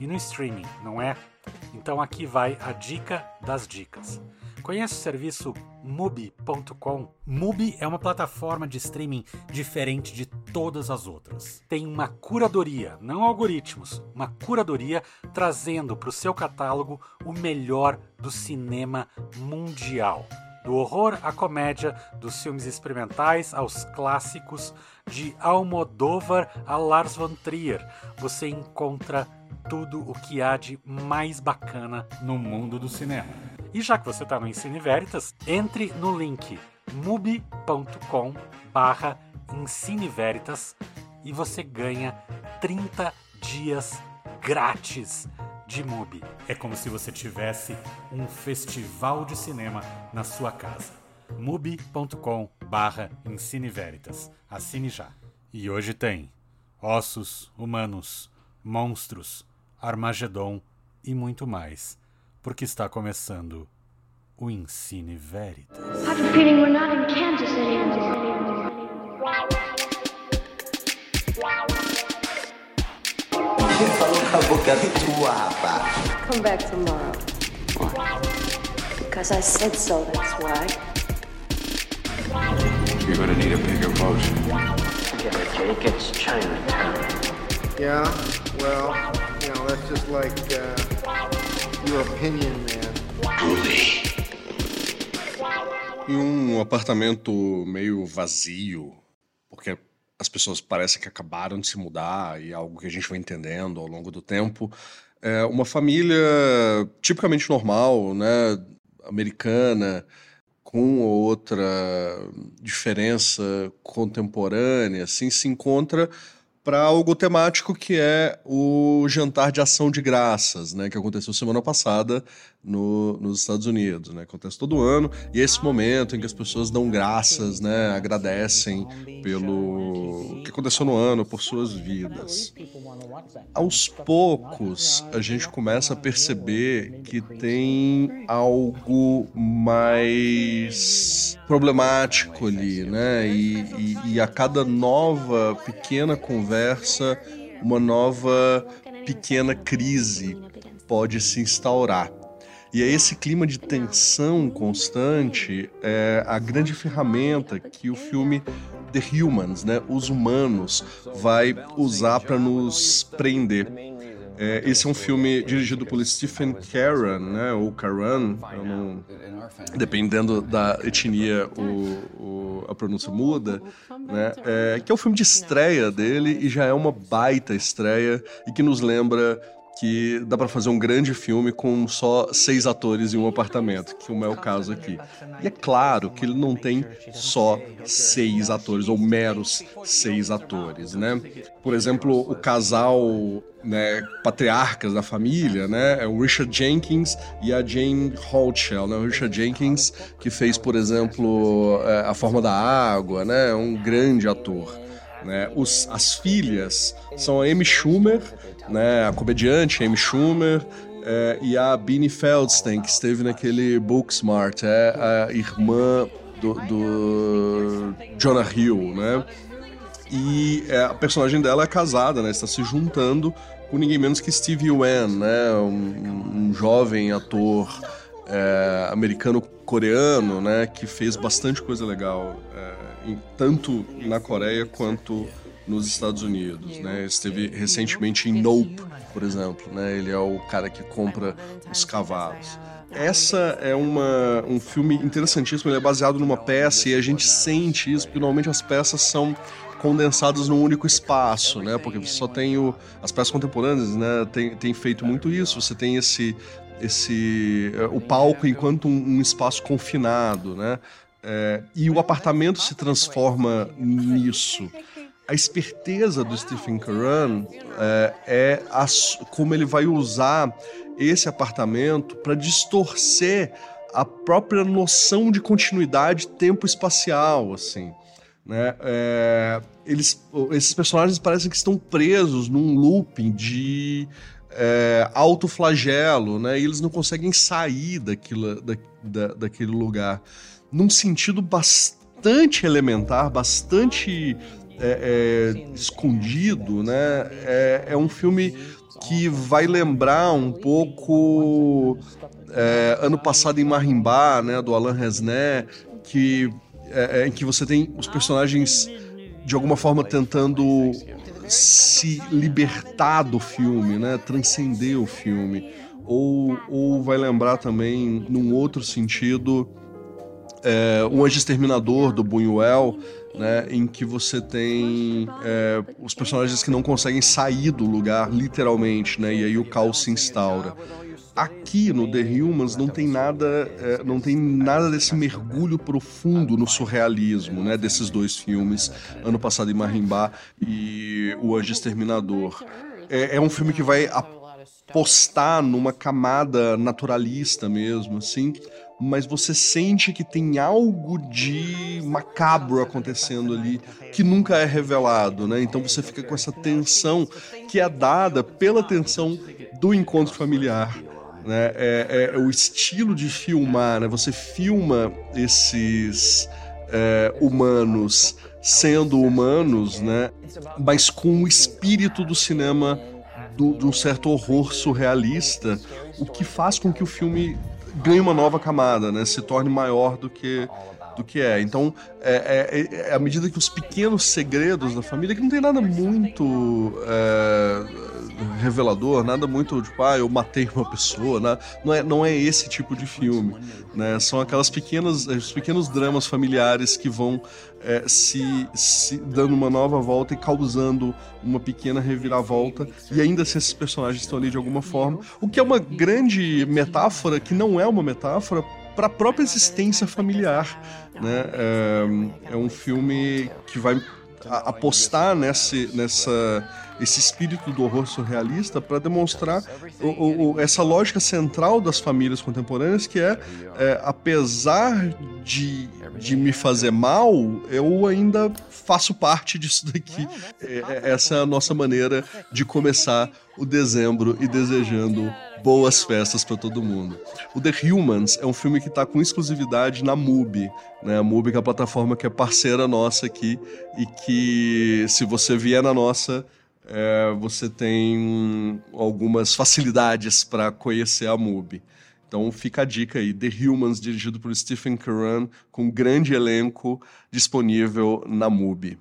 e no streaming, não é? Então aqui vai a dica das dicas. Conhece o serviço Mubi.com? Mubi é uma plataforma de streaming diferente de todas as outras. Tem uma curadoria, não algoritmos, uma curadoria trazendo para o seu catálogo o melhor do cinema mundial. Do horror à comédia, dos filmes experimentais aos clássicos, de Almodóvar a Lars von Trier, você encontra tudo o que há de mais bacana no mundo do cinema. E já que você está no Ensine Veritas, entre no link mubi.com barra Veritas e você ganha 30 dias grátis de Mubi. É como se você tivesse um festival de cinema na sua casa. mubi.com barra Veritas. Assine já. E hoje tem ossos humanos, monstros, Armagedon e muito mais, porque está começando o Ensine Veritas. Ele falou com a boca tua, rapaz. Come back tomorrow. Because I said so, that's why. You're gonna need a bigger boat. Forget it, Jake. It's Chinatown. Yeah, well, you know, that's just like uh, your opinion, man. Em um apartamento meio vazio, porque as pessoas parecem que acabaram de se mudar e é algo que a gente vai entendendo ao longo do tempo. É uma família tipicamente normal, né, americana, com outra diferença contemporânea, assim, se encontra para algo temático que é o jantar de ação de graças, né, que aconteceu semana passada no, nos Estados Unidos, né, acontece todo ano e é esse momento em que as pessoas dão graças, né, agradecem pelo que aconteceu no ano, por suas vidas. Aos poucos a gente começa a perceber que tem algo mais problemático ali, né, e, e, e a cada nova pequena conversa uma nova pequena crise pode se instaurar. E é esse clima de tensão constante é a grande ferramenta que o filme The Humans, né, os humanos, vai usar para nos prender. É, esse é um filme dirigido por Stephen Caron, né, ou Caron, não, dependendo da etnia, o, o, a pronúncia muda, né, é, que é o filme de estreia dele e já é uma baita estreia e que nos lembra que dá para fazer um grande filme com só seis atores em um apartamento, que é o caso aqui. E é claro que ele não tem só seis atores, ou meros seis atores, né? Por exemplo, o casal né, patriarcas da família, né? É o Richard Jenkins e a Jane Holtshell, né? O Richard Jenkins, que fez, por exemplo, A Forma da Água, né? É um grande ator. Né? Os, as filhas são a Amy Schumer, né, a comediante Amy Schumer, é, e a Beanie Feldstein, que esteve naquele Booksmart, é a irmã do, do Jonah Hill, né? E é, a personagem dela é casada, né? Está se juntando com ninguém menos que Steve Wan, né? Um, um jovem ator é, americano-coreano, né? Que fez bastante coisa legal, é, em, tanto na Coreia quanto nos Estados Unidos, né? Esteve recentemente em Nope, por exemplo, né? Ele é o cara que compra os cavalos. Essa é uma, um filme interessantíssimo, ele é baseado numa peça e a gente sente isso, porque normalmente as peças são condensadas num único espaço, né? Porque você só tem o, as peças contemporâneas, né? Tem, tem feito muito isso. Você tem esse esse o palco enquanto um, um espaço confinado, né? É, e o apartamento se transforma nisso. A esperteza do Stephen Curran é, é como ele vai usar esse apartamento para distorcer a própria noção de continuidade tempo-espacial, assim. Né? É, eles, esses personagens parecem que estão presos num looping de é, autoflagelo, né? E eles não conseguem sair daquilo, da, da, daquele lugar. Num sentido bastante elementar, bastante é, é, escondido, né? É, é, um filme que vai lembrar um pouco é, ano passado em Marimbá, né? Do Alain Resnais, que é, é, em que você tem os personagens de alguma forma tentando se libertar do filme, né? Transcender o filme. Ou, ou vai lembrar também, num outro sentido, é, o Anjo Exterminador do Buñuel, né, em que você tem é, os personagens que não conseguem sair do lugar, literalmente, né, e aí o caos se instaura. Aqui no The Humans não tem nada, é, não tem nada desse mergulho profundo no surrealismo, né, desses dois filmes, ano passado em Marimbá e O Anjo Exterminador. É, é um filme que vai apostar numa camada naturalista mesmo, assim, mas você sente que tem algo de macabro acontecendo ali que nunca é revelado, né? Então você fica com essa tensão que é dada pela tensão do encontro familiar. Né? É, é, o estilo de filmar, né? Você filma esses é, humanos sendo humanos, né? Mas com o espírito do cinema de um certo horror surrealista, o que faz com que o filme ganhe uma nova camada, né? Se torne maior do que do que é. Então, é, é, é, à medida que os pequenos segredos da família, que não tem nada muito é, revelador, nada muito tipo, ah, eu matei uma pessoa, né? não, é, não é esse tipo de filme. Né? São aquelas pequenas, os pequenos dramas familiares que vão é, se, se dando uma nova volta e causando uma pequena reviravolta, e ainda se esses personagens estão ali de alguma forma, o que é uma grande metáfora, que não é uma metáfora para a própria existência familiar. Né? É, é um filme que vai apostar nesse, nessa esse espírito do horror surrealista para demonstrar o, o, essa lógica central das famílias contemporâneas que é, é, apesar de, de me fazer mal, eu ainda faço parte disso daqui. É, é, essa é a nossa maneira de começar o dezembro e desejando boas festas para todo mundo. O The Humans é um filme que está com exclusividade na MUBI, né? A MUBI é a plataforma que é parceira nossa aqui e que se você vier na nossa é, você tem algumas facilidades para conhecer a MUBI. Então fica a dica aí, The Humans, dirigido por Stephen Curran, com grande elenco disponível na MUBI.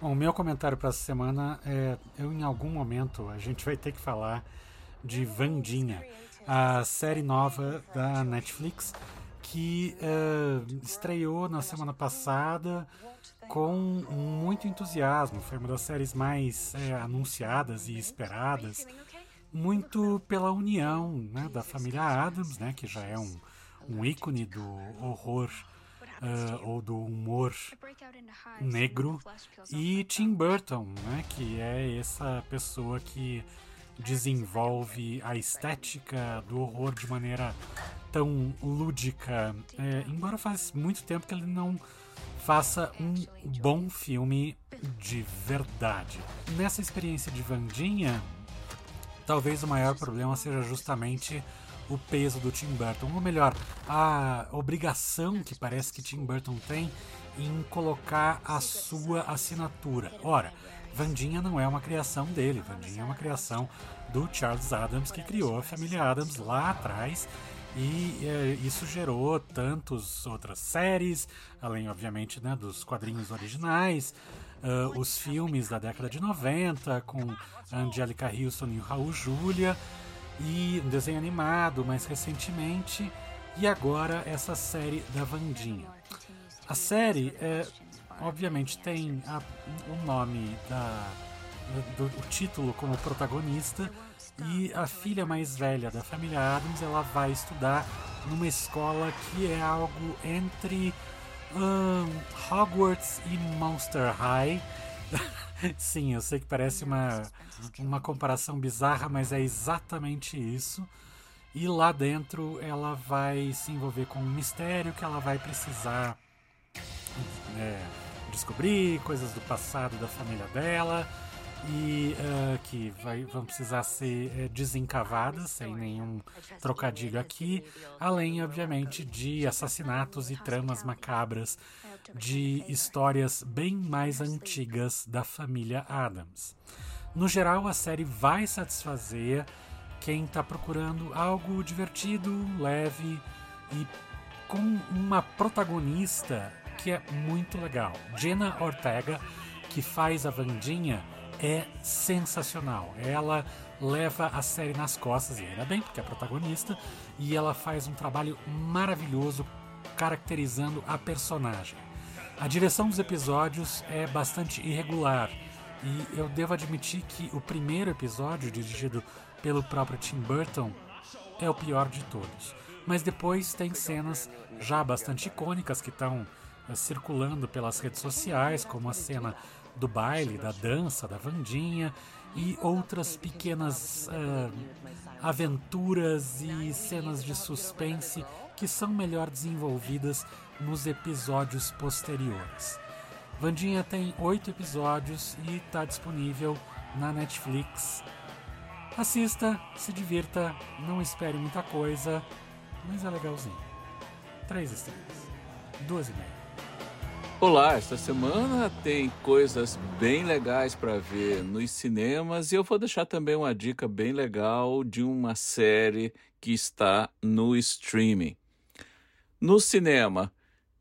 Bom, o meu comentário para essa semana é: eu em algum momento a gente vai ter que falar de Vandinha, a série nova da Netflix que uh, estreou na semana passada com muito entusiasmo. Foi uma das séries mais é, anunciadas e esperadas, muito pela união né, da família Adams, né, que já é um, um ícone do horror uh, ou do humor negro, e Tim Burton, né, que é essa pessoa que desenvolve a estética do horror de maneira tão lúdica. É, embora faz muito tempo que ele não faça um bom filme de verdade. Nessa experiência de Vandinha, talvez o maior problema seja justamente o peso do Tim Burton, ou melhor, a obrigação que parece que Tim Burton tem em colocar a sua assinatura. Ora, Vandinha não é uma criação dele, Vandinha é uma criação do Charles Adams que criou a família Adams lá atrás e é, isso gerou tantas outras séries, além, obviamente, né, dos quadrinhos originais, uh, os filmes da década de 90, com Angélica Houston e o Raul Júlia, e um desenho animado mais recentemente, e agora essa série da Vandinha. A série, é, obviamente, tem a, o nome da, do, título como protagonista, e a filha mais velha da família Adams ela vai estudar numa escola que é algo entre um, Hogwarts e Monster High. Sim, eu sei que parece uma, uma comparação bizarra, mas é exatamente isso. E lá dentro ela vai se envolver com um mistério que ela vai precisar é, descobrir coisas do passado da família dela e uh, que vai, vão precisar ser é, desencavadas, sem nenhum trocadilho aqui, além, obviamente, de assassinatos e tramas macabras de histórias bem mais antigas da família Adams. No geral, a série vai satisfazer quem está procurando algo divertido, leve e com uma protagonista que é muito legal. Jenna Ortega, que faz a Vandinha, é sensacional. Ela leva a série nas costas, e ainda bem, porque é protagonista, e ela faz um trabalho maravilhoso caracterizando a personagem. A direção dos episódios é bastante irregular, e eu devo admitir que o primeiro episódio, dirigido pelo próprio Tim Burton, é o pior de todos. Mas depois tem cenas já bastante icônicas que estão uh, circulando pelas redes sociais, como a cena do baile, da dança, da Vandinha e outras pequenas uh, aventuras e cenas de suspense que são melhor desenvolvidas nos episódios posteriores. Vandinha tem oito episódios e está disponível na Netflix. Assista, se divirta, não espere muita coisa, mas é legalzinho. Três estrelas, duas e meia. Olá, esta semana tem coisas bem legais para ver nos cinemas e eu vou deixar também uma dica bem legal de uma série que está no streaming. No cinema,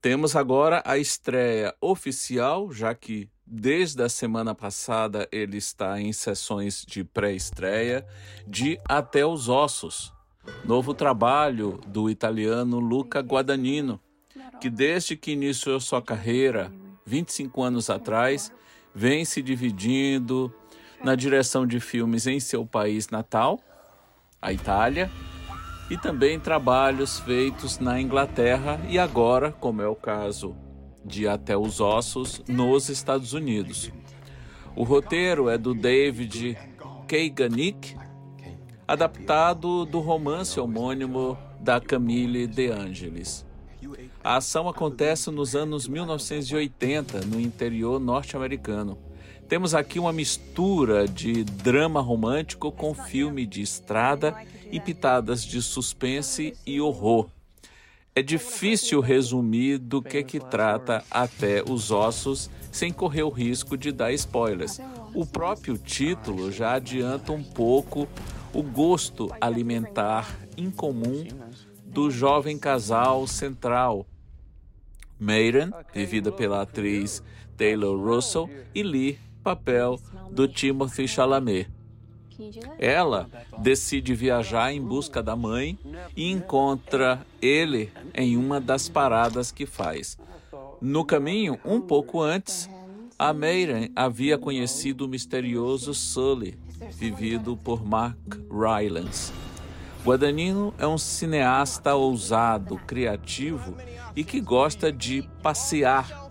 temos agora a estreia oficial, já que desde a semana passada ele está em sessões de pré-estreia, de Até os Ossos, novo trabalho do italiano Luca Guadagnino que desde que iniciou sua carreira, 25 anos atrás, vem se dividindo na direção de filmes em seu país natal, a Itália, e também trabalhos feitos na Inglaterra e agora, como é o caso de Até os Ossos, nos Estados Unidos. O roteiro é do David Keiganick, adaptado do romance homônimo da Camille De Angelis. A ação acontece nos anos 1980, no interior norte-americano. Temos aqui uma mistura de drama romântico com filme de estrada e pitadas de suspense e horror. É difícil resumir do que que trata até os ossos sem correr o risco de dar spoilers. O próprio título já adianta um pouco o gosto alimentar incomum do jovem casal central Maiden, vivida pela atriz Taylor Russell, e Lee, papel do Timothy Chalamet. Ela decide viajar em busca da mãe e encontra ele em uma das paradas que faz. No caminho, um pouco antes, a Maiden havia conhecido o misterioso Sully, vivido por Mark Rylance. Guadagnino é um cineasta ousado, criativo e que gosta de passear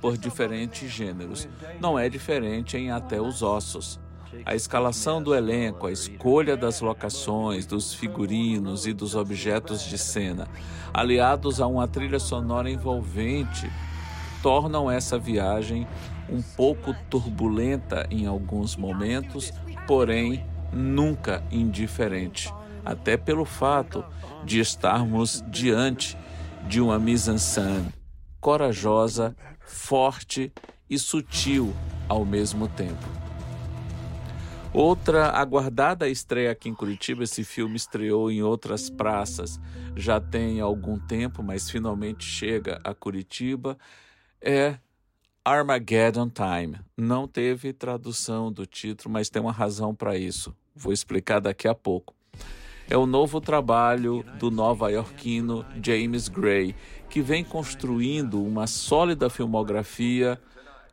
por diferentes gêneros. Não é diferente em Até os Ossos. A escalação do elenco, a escolha das locações, dos figurinos e dos objetos de cena, aliados a uma trilha sonora envolvente, tornam essa viagem um pouco turbulenta em alguns momentos, porém nunca indiferente até pelo fato de estarmos diante de uma mise-en-scène corajosa, forte e sutil ao mesmo tempo. Outra aguardada estreia aqui em Curitiba, esse filme estreou em outras praças já tem algum tempo, mas finalmente chega a Curitiba, é Armageddon Time. Não teve tradução do título, mas tem uma razão para isso. Vou explicar daqui a pouco é o novo trabalho do nova-iorquino James Gray, que vem construindo uma sólida filmografia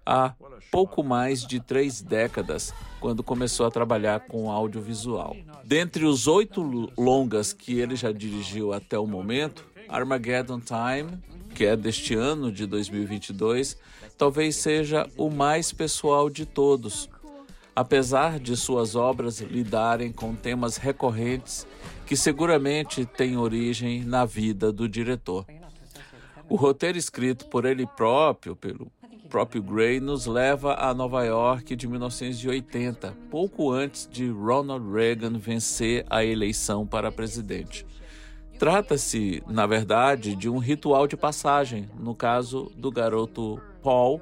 há pouco mais de três décadas, quando começou a trabalhar com audiovisual. Dentre os oito longas que ele já dirigiu até o momento, Armageddon Time, que é deste ano de 2022, talvez seja o mais pessoal de todos. Apesar de suas obras lidarem com temas recorrentes que seguramente têm origem na vida do diretor. O roteiro escrito por ele próprio, pelo próprio Gray, nos leva a Nova York de 1980, pouco antes de Ronald Reagan vencer a eleição para presidente. Trata-se, na verdade, de um ritual de passagem, no caso do garoto Paul,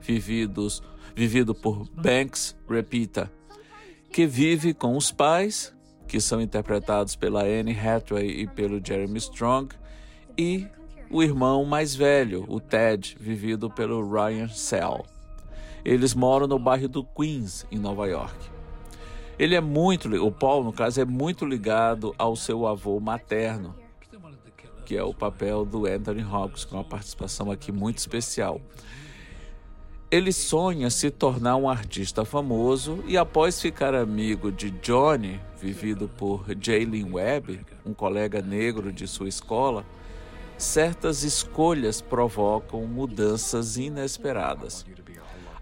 vividos, vivido por Banks Repita, que vive com os pais, que são interpretados pela Anne Hathaway e pelo Jeremy Strong, e o irmão mais velho, o Ted, vivido pelo Ryan Sell. Eles moram no bairro do Queens, em Nova York. Ele é muito, o Paul, no caso, é muito ligado ao seu avô materno, que é o papel do Anthony Hopkins, com uma participação aqui muito especial. Ele sonha se tornar um artista famoso e, após ficar amigo de Johnny, vivido por Jalen Webb, um colega negro de sua escola, certas escolhas provocam mudanças inesperadas.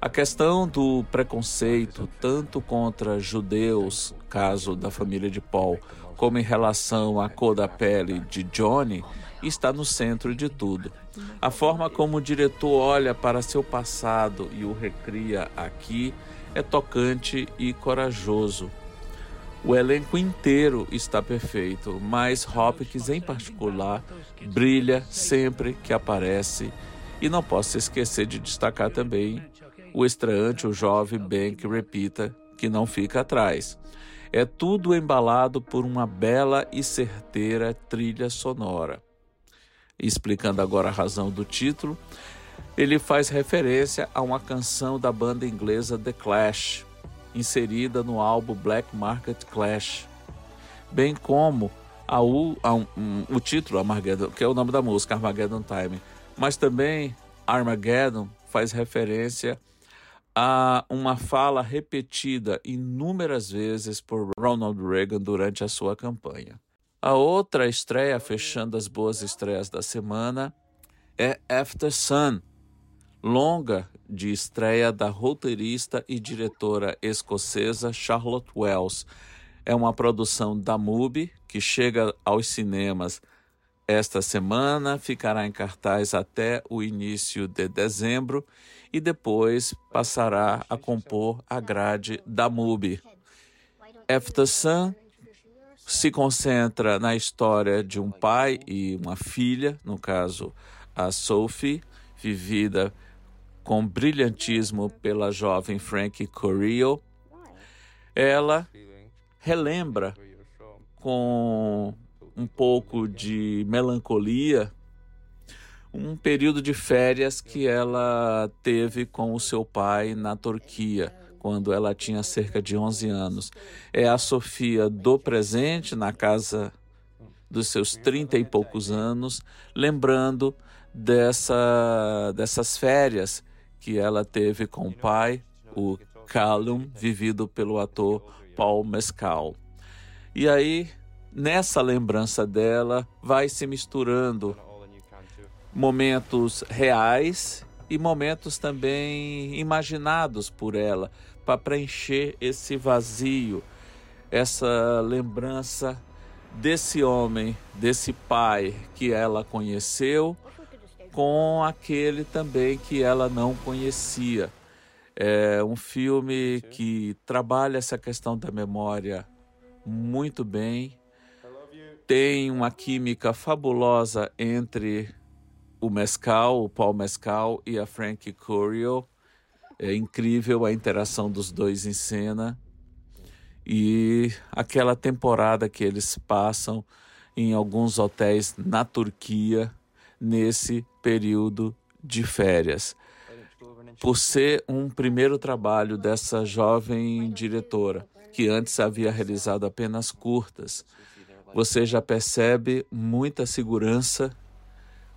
A questão do preconceito, tanto contra judeus, caso da família de Paul, como em relação à cor da pele de Johnny, está no centro de tudo. A forma como o diretor olha para seu passado e o recria aqui é tocante e corajoso. O elenco inteiro está perfeito, mas Hopkins em particular brilha sempre que aparece. E não posso esquecer de destacar também o estreante, o jovem Bank Repita, que não fica atrás. É tudo embalado por uma bela e certeira trilha sonora. Explicando agora a razão do título, ele faz referência a uma canção da banda inglesa The Clash, inserida no álbum Black Market Clash, bem como a, U, a um, um, o título Armageddon, que é o nome da música Armageddon Time, mas também Armageddon faz referência a uma fala repetida inúmeras vezes por Ronald Reagan durante a sua campanha. A outra estreia, fechando as boas estreias da semana, é After Sun, longa de estreia da roteirista e diretora escocesa Charlotte Wells. É uma produção da MUBI que chega aos cinemas esta semana, ficará em cartaz até o início de dezembro e depois passará a compor a grade da MUBI. After Sun se concentra na história de um pai e uma filha, no caso a Sophie, vivida com brilhantismo pela jovem Frank Corio, ela relembra com um pouco de melancolia um período de férias que ela teve com o seu pai na Turquia, quando ela tinha cerca de 11 anos. É a Sofia do presente, na casa dos seus 30 e poucos anos, lembrando dessa, dessas férias que ela teve com o pai, o Callum, vivido pelo ator Paul Mescal. E aí, nessa lembrança dela, vai se misturando momentos reais e momentos também imaginados por ela, para preencher esse vazio, essa lembrança desse homem, desse pai que ela conheceu com aquele também que ela não conhecia. É um filme que trabalha essa questão da memória muito bem. Tem uma química fabulosa entre o Mescal, o Paul Mescal e a Frank Corio. É incrível a interação dos dois em cena. E aquela temporada que eles passam em alguns hotéis na Turquia nesse período de férias. Por ser um primeiro trabalho dessa jovem diretora, que antes havia realizado apenas curtas, você já percebe muita segurança,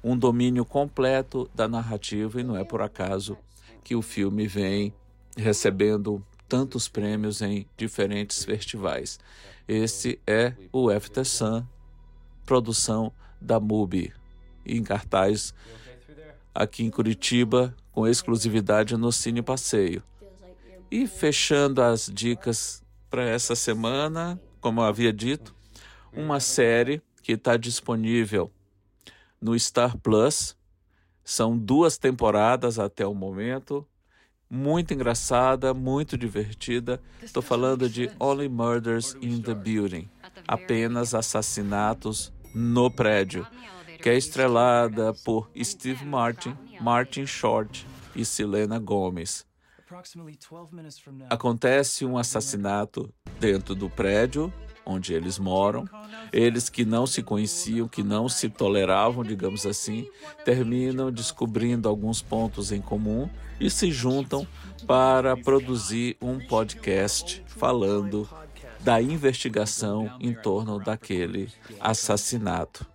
um domínio completo da narrativa, e não é por acaso que o filme vem recebendo tantos prêmios em diferentes festivais. Esse é o After Sun, produção da MUBI, em cartaz aqui em Curitiba, com exclusividade no Cine Passeio. E fechando as dicas para essa semana, como eu havia dito, uma série que está disponível no Star Plus. São duas temporadas até o momento. Muito engraçada, muito divertida. Estou falando de Only Murders in the Building. Apenas assassinatos no prédio que é estrelada por Steve Martin, Martin Short e Selena Gomez. Acontece um assassinato dentro do prédio onde eles moram. Eles que não se conheciam, que não se toleravam, digamos assim, terminam descobrindo alguns pontos em comum e se juntam para produzir um podcast falando da investigação em torno daquele assassinato.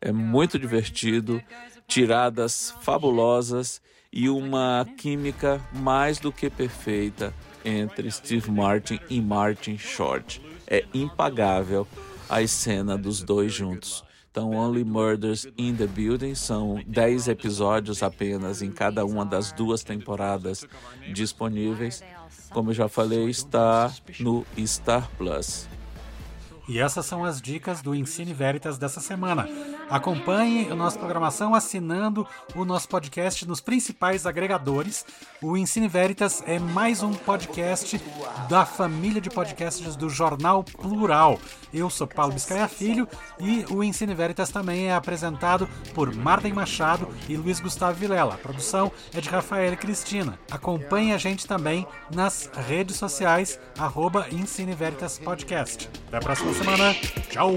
É muito divertido, tiradas fabulosas e uma química mais do que perfeita entre Steve Martin e Martin Short. É impagável a cena dos dois juntos. Então, Only Murders in the Building são 10 episódios apenas em cada uma das duas temporadas disponíveis. Como eu já falei, está no Star Plus. E essas são as dicas do Ensine Veritas dessa semana. Acompanhe a nossa programação assinando o nosso podcast nos principais agregadores. O Ensine Veritas é mais um podcast da família de podcasts do Jornal Plural. Eu sou Paulo Biscaia Filho e o Ensine Veritas também é apresentado por Marden Machado e Luiz Gustavo Vilela. A produção é de Rafael Cristina. Acompanhe a gente também nas redes sociais, arroba Ensine Veritas Podcast. Até a próxima semana. Tchau!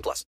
18 plus.